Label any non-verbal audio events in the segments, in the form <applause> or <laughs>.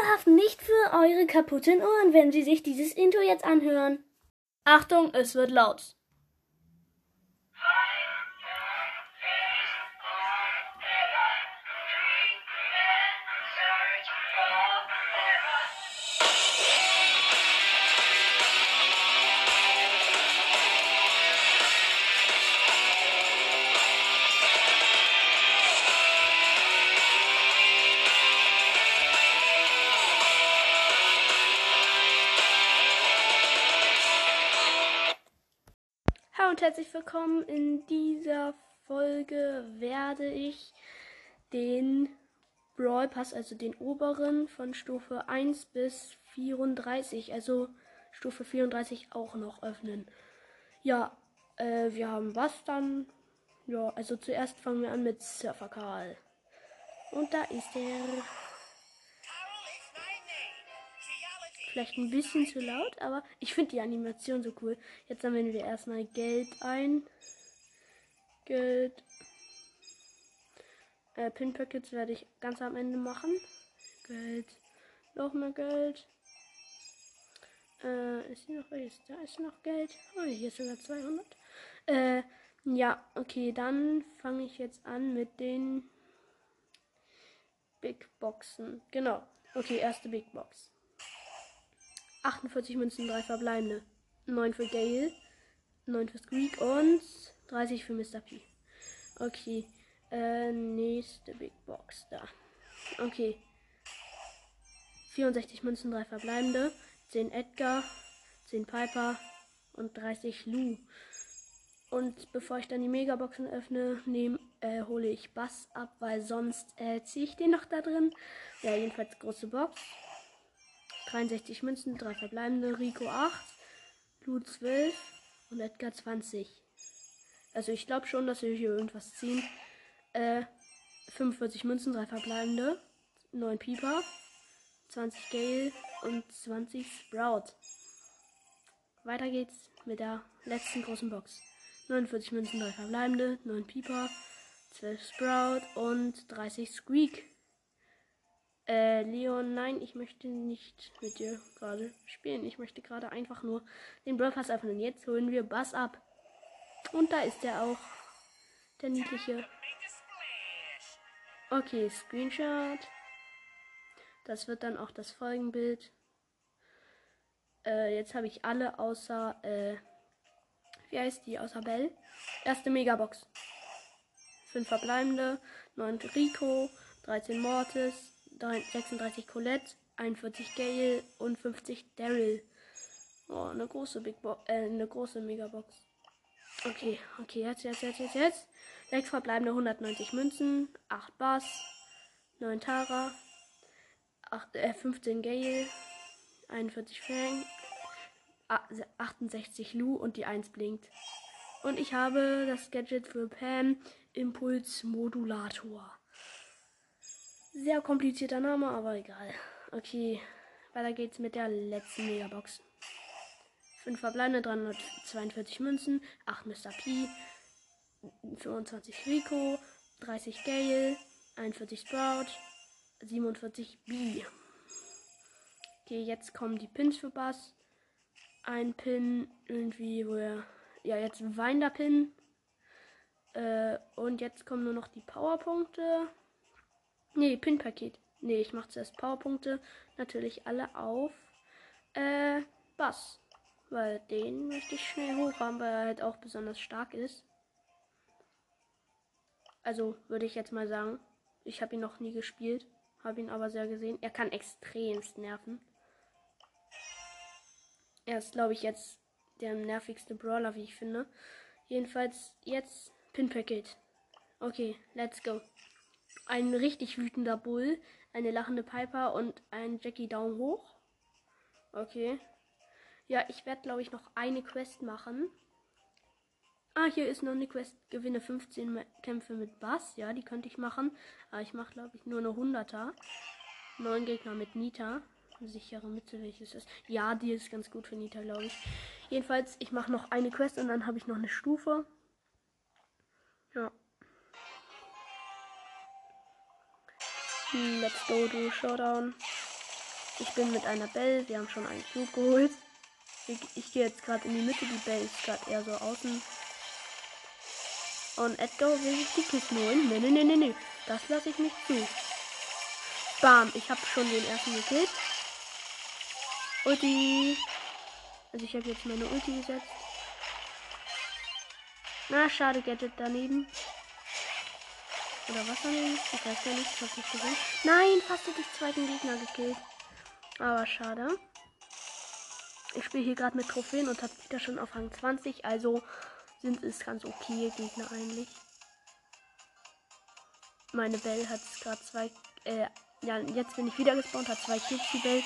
ihr haften nicht für eure kaputten Ohren, wenn sie sich dieses Intro jetzt anhören. Achtung, es wird laut. Und herzlich willkommen. In dieser Folge werde ich den Brawl Pass, also den oberen von Stufe 1 bis 34, also Stufe 34 auch noch öffnen. Ja, äh, wir haben was dann? Ja, also zuerst fangen wir an mit Surfer Karl. Und da ist er. Vielleicht ein bisschen zu laut, aber ich finde die Animation so cool. Jetzt sammeln wir erstmal Geld ein. Geld. Äh, Pin Packets werde ich ganz am Ende machen. Geld. Noch mehr Geld. Äh, ist hier noch welches? Da ist noch Geld. Oh, hier ist sogar 200. Äh, ja, okay, dann fange ich jetzt an mit den Big Boxen. Genau. Okay, erste Big Box. 48 Münzen, 3 verbleibende. 9 für Gale, 9 für Squeak und 30 für Mr. P. Okay, äh, nächste Big Box da. Okay. 64 Münzen, 3 verbleibende. 10 Edgar, 10 Piper und 30 Lou. Und bevor ich dann die Megaboxen öffne, nehm, äh, hole ich Bass ab, weil sonst äh, ziehe ich den noch da drin. Ja, jedenfalls große Box. 63 Münzen, 3 verbleibende, Rico 8, Blue 12 und Edgar 20. Also ich glaube schon, dass wir hier irgendwas ziehen. Äh, 45 Münzen, 3 verbleibende, 9 Pieper, 20 Gale und 20 Sprout. Weiter geht's mit der letzten großen Box. 49 Münzen, 3 verbleibende, 9 Pieper, 12 Sprout und 30 Squeak. Äh, Leon, nein, ich möchte nicht mit dir gerade spielen. Ich möchte gerade einfach nur den Brawl Pass öffnen. Jetzt holen wir Bass ab. Und da ist er auch. Der niedliche. Okay, Screenshot. Das wird dann auch das Folgenbild. Äh, jetzt habe ich alle außer, äh, wie heißt die? Außer Bell. Erste Megabox. 5 verbleibende, 9 Rico, 13 Mortis, 36 Colette, 41 Gale und 50 Daryl. Oh, eine große Big Bo äh, eine große Megabox. Okay, okay, jetzt, jetzt, jetzt, jetzt, jetzt. 6 verbleibende 190 Münzen, 8 Bass, 9 Tara, 8, äh, 15 Gale, 41 Fang, 68 Lu und die 1 blinkt. Und ich habe das Gadget für Pam Impuls Modulator. Sehr komplizierter Name, aber egal. Okay, weiter geht's mit der letzten Megabox. 5 verbleibende, 342 Münzen, 8 Mr. P, 25 Rico, 30 Gale, 41 Sprout, 47 B. Okay, jetzt kommen die Pins für Bass. Ein Pin irgendwie, wo er. Ja, jetzt ein Winder Pin. Äh, und jetzt kommen nur noch die Powerpunkte. Nee, Pin-Paket. Nee, ich mache zuerst Powerpunkte. Natürlich alle auf äh, Bass. Weil den möchte ich schnell hoch haben, weil er halt auch besonders stark ist. Also würde ich jetzt mal sagen. Ich habe ihn noch nie gespielt. Habe ihn aber sehr gesehen. Er kann extremst nerven. Er ist, glaube ich, jetzt der nervigste Brawler, wie ich finde. Jedenfalls jetzt Pin-Paket. Okay, let's go ein richtig wütender Bull, eine lachende Piper und ein Jackie Daumen hoch. Okay. Ja, ich werde, glaube ich, noch eine Quest machen. Ah, hier ist noch eine Quest. Gewinne 15 Kämpfe mit Bass. Ja, die könnte ich machen. Aber ich mache, glaube ich, nur eine 100er. Neun Gegner mit Nita. Sichere Mitte, welches ist. Ja, die ist ganz gut für Nita, glaube ich. Jedenfalls, ich mache noch eine Quest und dann habe ich noch eine Stufe. Let's go, du Showdown. Ich bin mit einer Bell. Wir haben schon einen Cube geholt. Ich, ich gehe jetzt gerade in die Mitte. Die Bell ist gerade eher so außen. Und Edgar will sich die Kisten holen. Nee, nee, nee, nee, nee. Das lasse ich nicht zu. Bam. Ich habe schon den ersten gekillt. Ulti. Also ich habe jetzt meine Ulti gesetzt. Na, schade, Gadget daneben. Oder was daneben? Ich weiß ja nicht, was ich gesehen. Nein, fast hätte ich zweiten Gegner gekillt. Aber schade. Ich spiele hier gerade mit Trophäen und habe wieder schon auf Rang 20. Also sind es ganz okay Gegner eigentlich. Meine Bell hat gerade zwei. Äh, ja, jetzt bin ich wieder gespawnt, hat zwei Kills die Bell.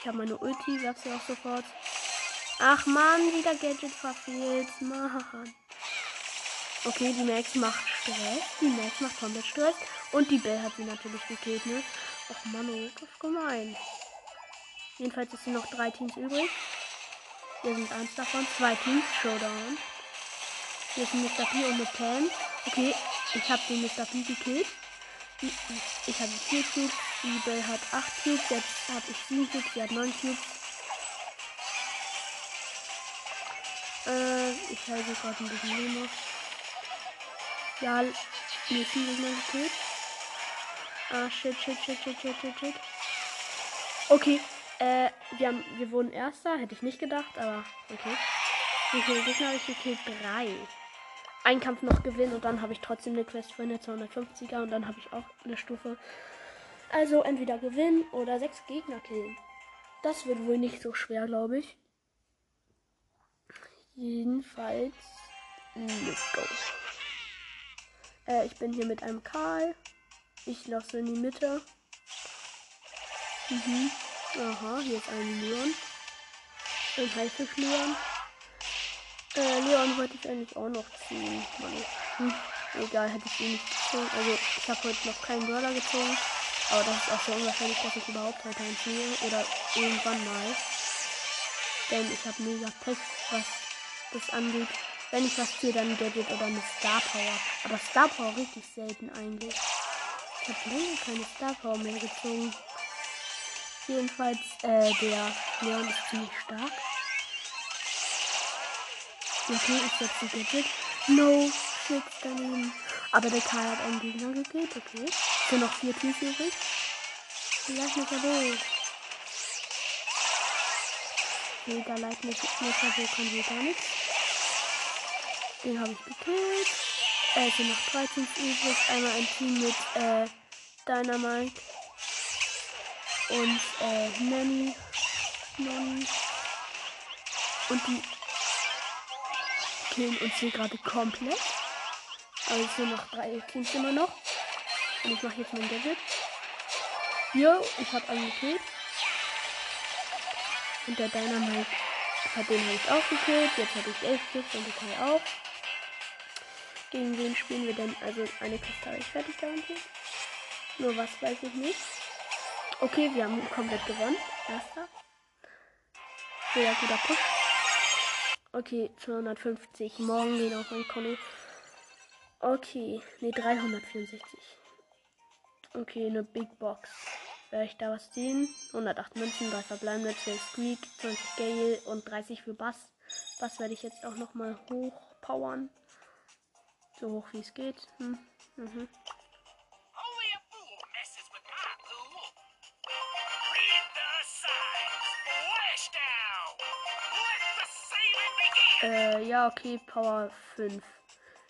Ich habe meine Ulti, werf sie auch sofort. Ach man, wieder Gadget verfehlt. Mann. Okay, die Max macht Stress. Die Max macht komplett Stress. Und die Bell hat sie natürlich gekillt, ne? Ach man, oh, das ist gemein. Jedenfalls ist noch drei Teams übrig. Wir sind eins davon. Zwei Teams. Showdown. Hier ist ein Mr. P und eine Pam. Okay, ich habe den Mr. P gekillt. Ich habe vier Cubes. Die Bell hat acht Cubes. Jetzt habe ich sieben Cubes. Sie hat neun Cubes. Äh, ich halte gerade ein bisschen Leben Ja, mir ein Gegner gekillt. Ah, shit, shit, shit, shit, shit, shit, shit. Okay, äh, wir, haben, wir wurden Erster. Hätte ich nicht gedacht, aber okay. Wie viele Gegner habe ich gekillt? Drei. Ein Kampf noch gewinnen und dann habe ich trotzdem eine Quest für eine 250er und dann habe ich auch eine Stufe. Also entweder gewinnen oder sechs Gegner killen. Das wird wohl nicht so schwer, glaube ich. Jedenfalls, let's go. Äh, ich bin hier mit einem Karl. Ich lasse in die Mitte. Mhm. Aha, hier ist ein Leon. Ein Haifisch-Leon. Äh, Leon wollte ich eigentlich auch noch ziehen. Hm. Egal, hätte ich ihn nicht gezogen. Also, ich habe heute noch keinen Brawler gezogen. Aber das ist auch so unwahrscheinlich, dass ich überhaupt heute einen ziehe. Oder irgendwann mal. Denn ich habe mega Pech, was das angeht. Wenn ich was ziehe, dann Gadget oder eine Star Power. Aber Star Power richtig selten eigentlich. Ich habe länger keine Star Power mehr gezogen. Jedenfalls, äh, der Leon ist ziemlich stark. Okay, ich setze Gadget. No, shit, daneben. Aber der Karl hat einen Gegner gekillt, okay. Es sind noch vier Teams übrig. Vielleicht nicht durch. Okay, da leitet nicht mehr so kann hier gar nichts. Den habe ich gekillt. Äh, sind noch drei Teams übrig. Einmal ein Team mit äh, Dynamite und äh, Nanny. Nanny. Und die killen uns hier gerade komplett. Aber es sind noch drei Teams immer noch. Und ich mache jetzt mein Gadget. Jo, ich habe einen gekillt. Und der Dynamite hat den habe ich auch gekillt. Jetzt habe ich elf Kills und der Kai auch. Gegen wen spielen wir denn? Also eine Kiste habe ich fertig garantiert. Nur was weiß ich nicht. Okay, wir haben komplett gewonnen. Erster. Sehr guter Push. Okay, 250. Morgen gehen auf mein Konto. Okay, ne 364. Okay, eine Big Box. Werde ich da was ziehen? 108 Münzen, 3 verbleibende, 12 Squeak, 20 Gale und 30 für Bass. Bass werde ich jetzt auch nochmal hochpowern. So hoch wie es geht. Hm. Mhm. Äh, ja, okay, Power 5.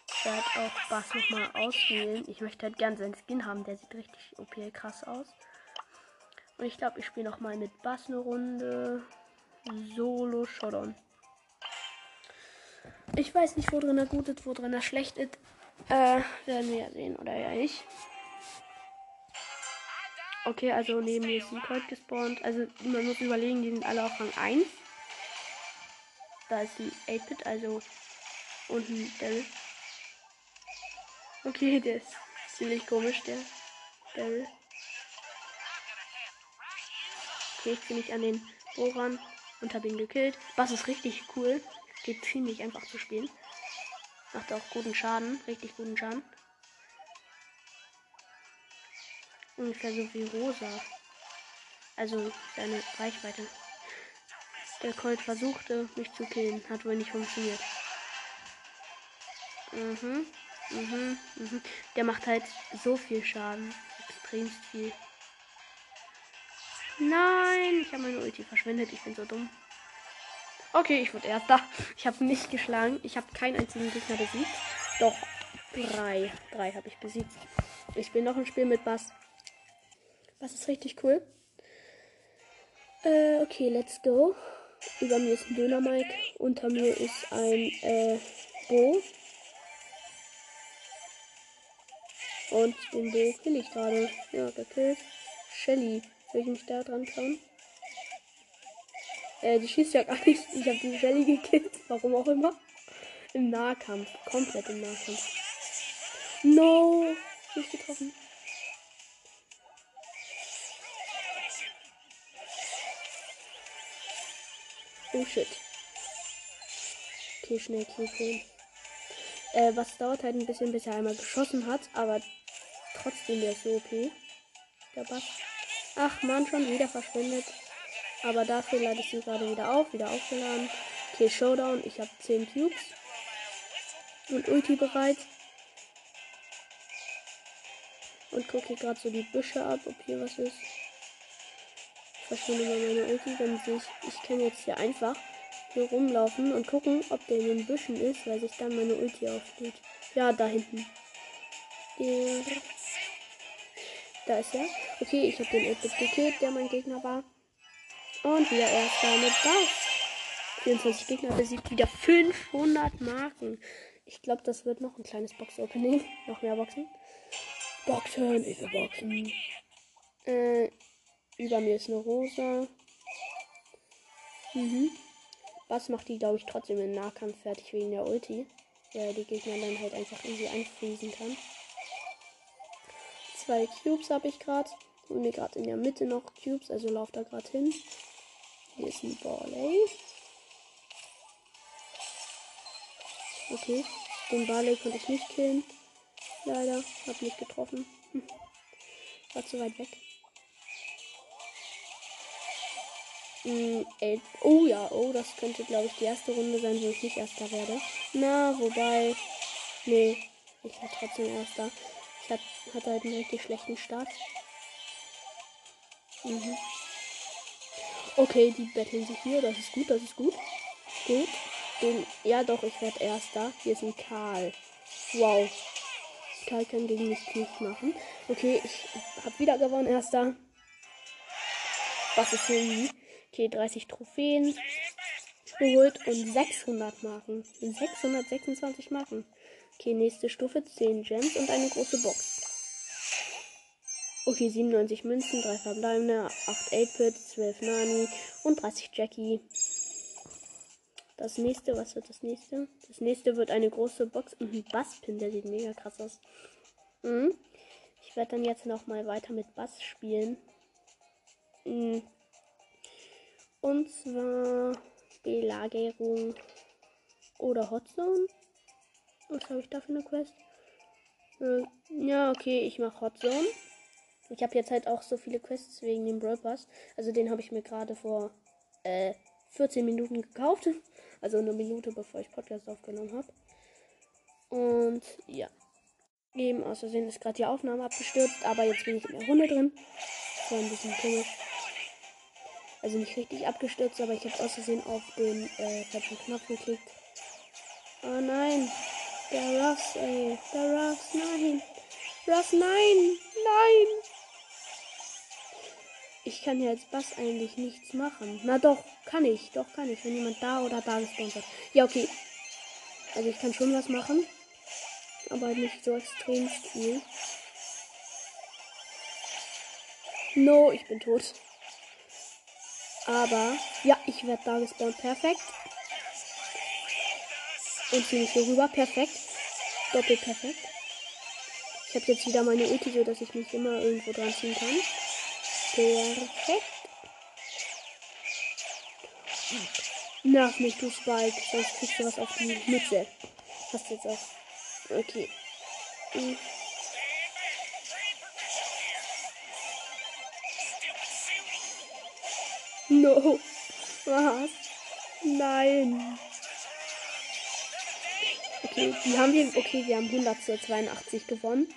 Ich werde auch Bass nochmal auswählen. Ich möchte halt gern seinen Skin haben, der sieht richtig OP krass aus. Und ich glaube, ich spiele nochmal mit Bass eine Runde. Solo Showdown. Ich weiß nicht, wo drin er gut ist, wo drin er schlecht ist. Äh, werden wir ja sehen, oder ja ich. Okay, also neben mir ist ein Colt gespawnt. Also man muss überlegen, die sind alle auf Rang 1. Da ist ein 8-Bit, also unten Daryl. Okay, der ist ziemlich komisch, der Daryl. Okay, ich bin nicht an den Bohrern und habe ihn gekillt. Was ist richtig cool. Geht ziemlich einfach zu spielen. Macht auch guten Schaden, richtig guten Schaden. Ungefähr so wie Rosa. Also seine Reichweite. Der Colt versuchte, mich zu killen. Hat wohl nicht funktioniert. Mhm. Mhm. Mhm. Der macht halt so viel Schaden. Extremst viel. Nein, ich habe meine Ulti verschwendet. Ich bin so dumm. Okay, ich wurde erster. Ich habe nicht geschlagen. Ich habe keinen einzigen Gegner besiegt. Doch, drei. Drei habe ich besiegt. Ich bin noch im Spiel mit Bass. Bass ist richtig cool. Äh, okay, let's go. Über mir ist ein Döner Mike. Unter mir ist ein äh, Bo. Und den Bo kill ich gerade. Ja, gekillt. Shelly. Soll ich mich da dran trauen? Äh, die schießt ja gar nicht. Ich habe die Shelly gekillt. <laughs> Warum auch immer. Im Nahkampf. Komplett im Nahkampf. No. Nicht getroffen. Oh shit. Okay, schnell Q Äh, was dauert halt ein bisschen, bis er einmal geschossen hat, aber trotzdem der ist so OP. Der Bass. Ach man, schon wieder verschwindet. Aber dafür lade ich sie gerade wieder auf, wieder aufgeladen. Okay, Showdown. Ich habe 10 Cubes. Und Ulti bereit. Und gucke hier gerade so die Büsche ab, ob hier was ist. Ich verschwinde mal meine Ulti, dann sehe ich, ich kann jetzt hier einfach hier rumlaufen und gucken, ob der in den Büschen ist, weil sich dann meine Ulti aufsteht. Ja, da hinten. Da ist er. Okay, ich habe den 8 gekillt, der mein Gegner war. Und wieder erster mit Bass. 24 Gegner besiegt, wieder 500 Marken. Ich glaube, das wird noch ein kleines Box-Opening. Noch mehr Boxen. Boxen, ich will Boxen. Äh, über mir ist eine Rosa. Mhm. Was macht die, glaube ich, trotzdem im Nahkampf fertig wegen der Ulti? Ja, die Gegner dann halt einfach irgendwie einfriesen kann. Zwei Cubes habe ich gerade. Und mir gerade in der Mitte noch Cubes, also lauft da gerade hin. Hier ist ein Barley. Okay, den Barley konnte ich nicht killen. Leider, hab nicht getroffen. Hm. <laughs> War zu weit weg. Mm, oh ja, oh, das könnte, glaube ich, die erste Runde sein, wo ich nicht erster werde. Na, wobei. Nee, ich werde trotzdem erster. Ich hat, hatte halt einen richtig schlechten Start. Mhm. Okay, die betteln sich hier. Das ist gut, das ist gut. Gut. Den, ja, doch, ich werde erster. Hier ist ein Karl. Wow. Karl kann gegen mich nicht machen. Okay, ich habe wieder gewonnen, erster. Was ist hier? Okay, 30 Trophäen geholt und 600 Marken. 626 Marken. Okay, nächste Stufe 10 Gems und eine große Box. Okay, 97 Münzen, 3 verbleibende, 8 8-Bit, 12 Nani und 30 Jackie. Das nächste, was wird das nächste? Das nächste wird eine große Box und ein Basspin, der sieht mega krass aus. Mhm. Ich werde dann jetzt noch mal weiter mit Bass spielen. Mhm. Und zwar Belagerung oder Hotzone. Was habe ich da für eine Quest? Äh, ja, okay, ich mache Hotzone. Ich habe jetzt halt auch so viele Quests wegen dem Brawl Pass. Also den habe ich mir gerade vor äh, 14 Minuten gekauft. <laughs> Also eine Minute bevor ich Podcast aufgenommen habe. Und ja. Eben aus Versehen ist gerade die Aufnahme abgestürzt, aber jetzt bin ich in der Runde drin. Das war ein bisschen komisch. Also nicht richtig abgestürzt, aber ich habe aus Versehen auf den äh, falschen Knopf geklickt. Oh nein. Der Russ, ey. Der Russ, nein. Russ, nein. Nein. Ich kann ja als Bass eigentlich nichts machen. Na doch, kann ich. Doch, kann ich. Wenn jemand da oder da gespawnt hat. Ja, okay. Also ich kann schon was machen. Aber nicht so extrem viel. No, ich bin tot. Aber, ja, ich werde da gespawnt. Perfekt. Und ziehe mich hier rüber. Perfekt. Doppelt perfekt. Ich habe jetzt wieder meine Ulti, so dass ich mich immer irgendwo dran ziehen kann. Perfekt. Nerv mich, du Spike. Sonst kriegst du was auf die Mütze. Hast jetzt auch. Okay. Hm. No. Was? Nein. Okay, die haben wir. Okay, wir haben 100 zu 82 gewonnen.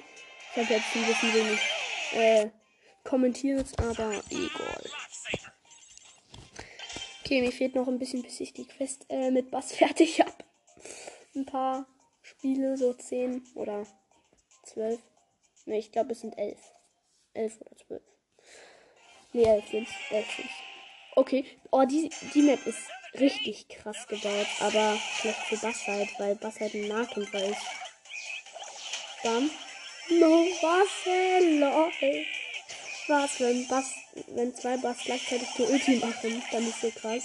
Ich habe jetzt ein bisschen wenig äh, kommentiert, aber egal. Okay, mir fehlt noch ein bisschen, bis ich die Quest äh, mit Bass <laughs> fertig habe. Ein paar Spiele, so 10 oder 12. Ne, ich glaube, es sind 11. 11 oder 12. Ne, 11 sind 11 sind's. Okay. Oh, die, die Map ist richtig krass gebaut, aber schlecht für Bass halt, weil Bass halt ein Nahkämpfer ist. Bam. No, was, lol. Was, wenn Bass, wenn zwei Bass gleichzeitig die Ulti machen, dann ist so krass.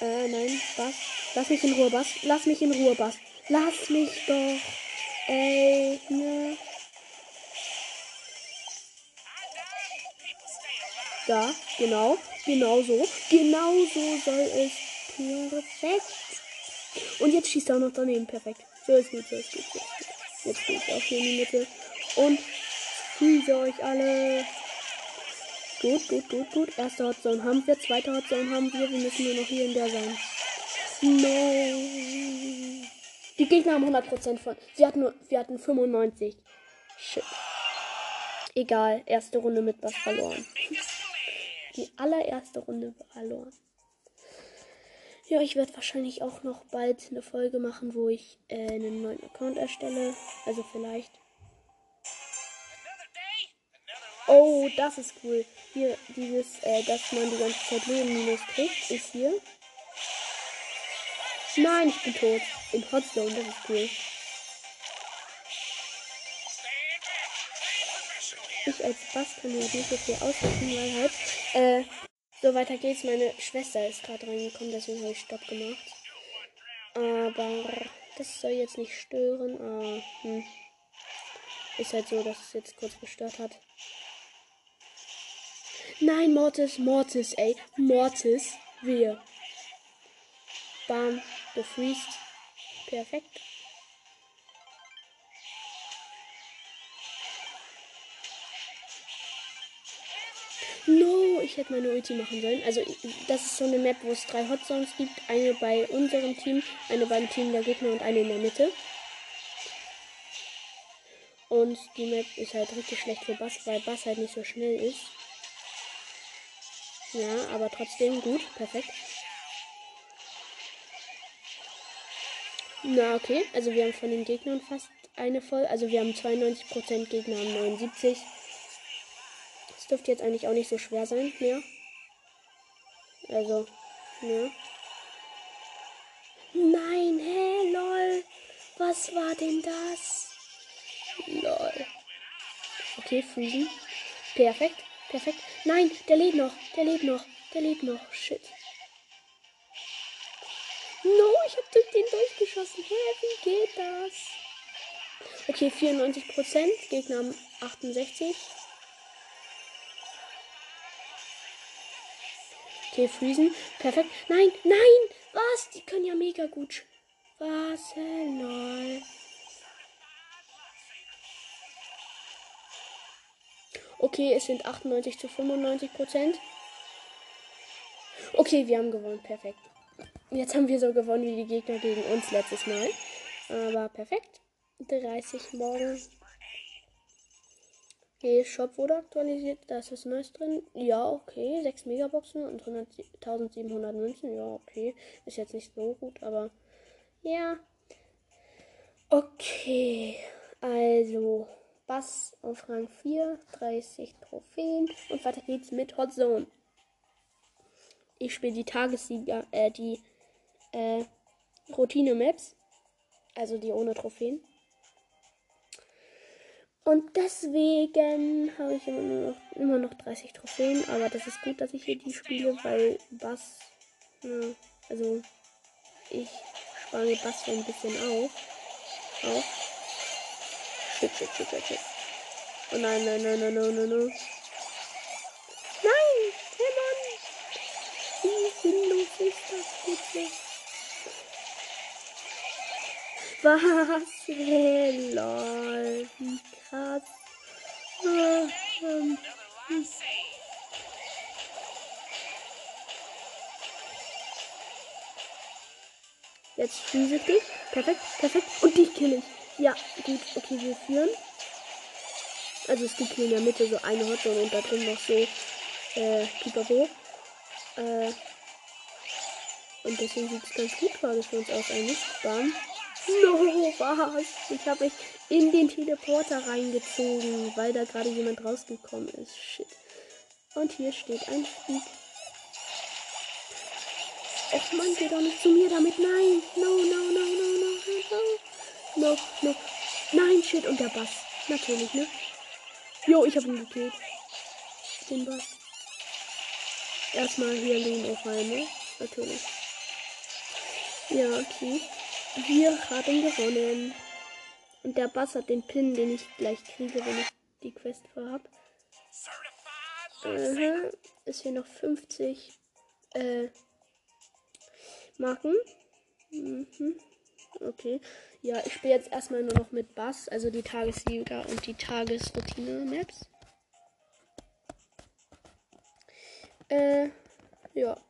äh, nein, Bass. Lass mich in Ruhe, Bass. Lass mich in Ruhe, Bass. Lass mich doch. Ey, ne. Da, genau, genau so. Genau so soll es. Perfekt. Und jetzt schießt er auch noch daneben. Perfekt. So ist gut, so ist gut. So ist gut. Jetzt gehe ich auch hier in die Mitte. Und freeze euch alle. Gut, gut, gut, gut. Erste Hotzone haben wir. Zweite Hotzone haben wir. Wir müssen nur noch hier in der sein. No. Die Gegner haben 100% von. Sie hatten nur, wir hatten 95. Shit. Egal. Erste Runde mit was verloren. Die allererste Runde verloren. Ja, ich werde wahrscheinlich auch noch bald eine Folge machen, wo ich äh, einen neuen Account erstelle. Also vielleicht. Oh, das ist cool. Hier, dieses, äh, dass man die ganze Zeit Leben minus kriegt, ist hier. Nein, ich bin tot. In Hotzone, das ist cool. Ich als Bass kann ja nicht so viel ausrichten, weil halt, äh, so, weiter geht's. Meine Schwester ist gerade reingekommen, deswegen habe ich Stopp gemacht. Aber das soll jetzt nicht stören. Ah, hm. Ist halt so, dass es jetzt kurz gestört hat. Nein, Mortis, Mortis, ey. Mortis, wir. Bam, gefriest. Perfekt. No, ich hätte meine Ulti machen sollen. Also, das ist so eine Map, wo es drei Hotzones gibt. Eine bei unserem Team, eine beim Team der Gegner und eine in der Mitte. Und die Map ist halt richtig schlecht für Bass, weil Bass halt nicht so schnell ist. Ja, aber trotzdem gut. Perfekt. Na, okay. Also wir haben von den Gegnern fast eine voll. Also wir haben 92%, Gegner haben 79% dürfte jetzt eigentlich auch nicht so schwer sein mehr. Also, ne? Nein, hä, lol. Was war denn das? Lol. Okay, Friesen. Perfekt, perfekt. Nein, der lebt noch, der lebt noch, der lebt noch. Shit. No, ich hab durch den durchgeschossen. Hä, wie geht das? Okay, 94%, Gegner haben 68. Okay, Friesen. Perfekt. Nein, nein! Was? Die können ja mega gut. Was? Lol. Okay, es sind 98 zu 95 Prozent. Okay, wir haben gewonnen. Perfekt. Jetzt haben wir so gewonnen wie die Gegner gegen uns letztes Mal. Aber perfekt. 30 morgen. Okay, Shop wurde aktualisiert. Da ist was Neues drin. Ja, okay. 6 Megaboxen und 1700 Münzen. Ja, okay. Ist jetzt nicht so gut, aber ja. Okay. Also, Bass auf Rang 4, 30 Trophäen. Und weiter geht's mit Hot Zone. Ich spiele die Tagessieger, äh, die äh, Routine-Maps. Also die ohne Trophäen. Und deswegen habe ich immer noch, immer noch 30 Trophäen. Aber das ist gut, dass ich hier die spiele, weil Bass. Ja, also, ich spare Bass so ein bisschen auf. Auf. Shit, shit, shit, shit, shit. Oh nein, nein, nein, nein, nein, nein, nein. Nein! Hey Mann! Wie sinnlos ist das bitte? Was? Hey, lol. Jetzt schieße ich dich. Perfekt, perfekt. Und dich kill ich. Ja, gut. Okay, wir führen. Also es gibt hier in der Mitte so eine Hotzone und da drin noch so äh, Pipapo. Äh, und deswegen sieht es ganz gut gerade für uns aus eigentlich. Bam. No, was? Ich habe mich in den Teleporter reingezogen, weil da gerade jemand rausgekommen ist. Shit. Und hier steht ein Speed. Och man, geh doch nicht zu mir damit. Nein. No, no, no, no, no, no. No, no. Nein, shit. Und der Bass. Natürlich, ne? Jo, ich habe ihn gekillt. Den Bass. Erstmal hier Leben aufhalten, ne? Natürlich. Ja, okay. Wir haben gewonnen. Und der Bass hat den Pin, den ich gleich kriege, wenn ich die Quest vorhab. Aha. Ist hier noch 50 äh, Marken. Mhm. Okay. Ja, ich spiele jetzt erstmal nur noch mit Bass, also die Tagesliga und die Tagesroutine-Maps. Äh, ja.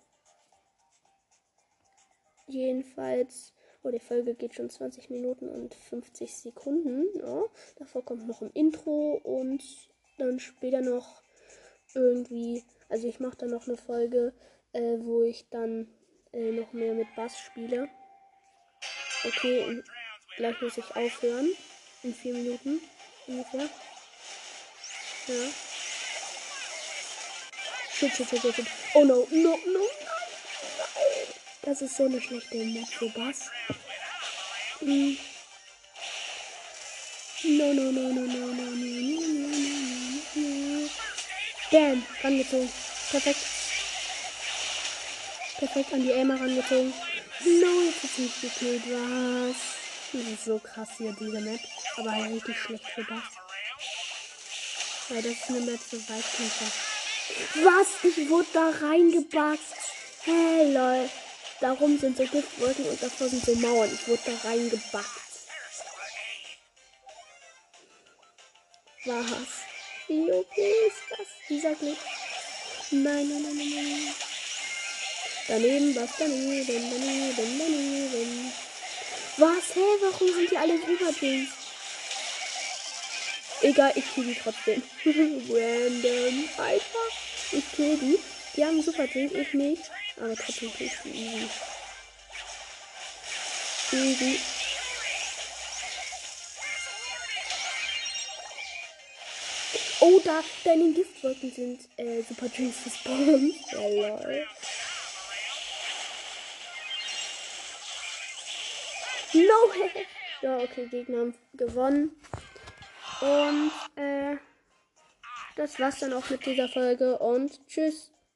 Jedenfalls, oh, die Folge geht schon 20 Minuten und 50 Sekunden. Ja. Davor kommt noch ein Intro und dann später noch irgendwie, also ich mache dann noch eine Folge, äh, wo ich dann äh, noch mehr mit Bass spiele. Okay, gleich muss ich aufhören. In vier Minuten ungefähr. Ja. Shit, shit, shit, shit. Oh no, no, no, nein. Das ist so eine schlechte für Bass. Mm. No, no, no, no, no, no, no, no, no, no, no. Bam, rangezogen. Perfekt. Perfekt an die Elmer rangezogen. No, jetzt ist nicht gekillt. Was? Das ist so krass hier, diese Map. Aber halt richtig schlecht für Bass. Weil das ist eine Map für Weitkämpfer. Was? Ich wurde da reingebackt. Hey, lol. Darum sind so Giftwolken und davor sind so Mauern. Ich wurde da reingebackt. Was? Wie okay ist das? Dieser Glück. Nein, nein, nein, nein, nein. Daneben, was daneben, daneben, daneben. Was? Hä? Warum sind die alle drüber Dings? Egal, ich kill die trotzdem. <laughs> Random. Einfach. Ich kill die. Die haben super Drink, ich nicht. Aber trotzdem die easy. Easy. Oh, da, da in den Giftwolken sind äh, Super Drinks gespawnt. <laughs> Ja, lol. No! ja, okay, Gegner haben gewonnen. Und äh, das war's dann auch mit dieser Folge und tschüss.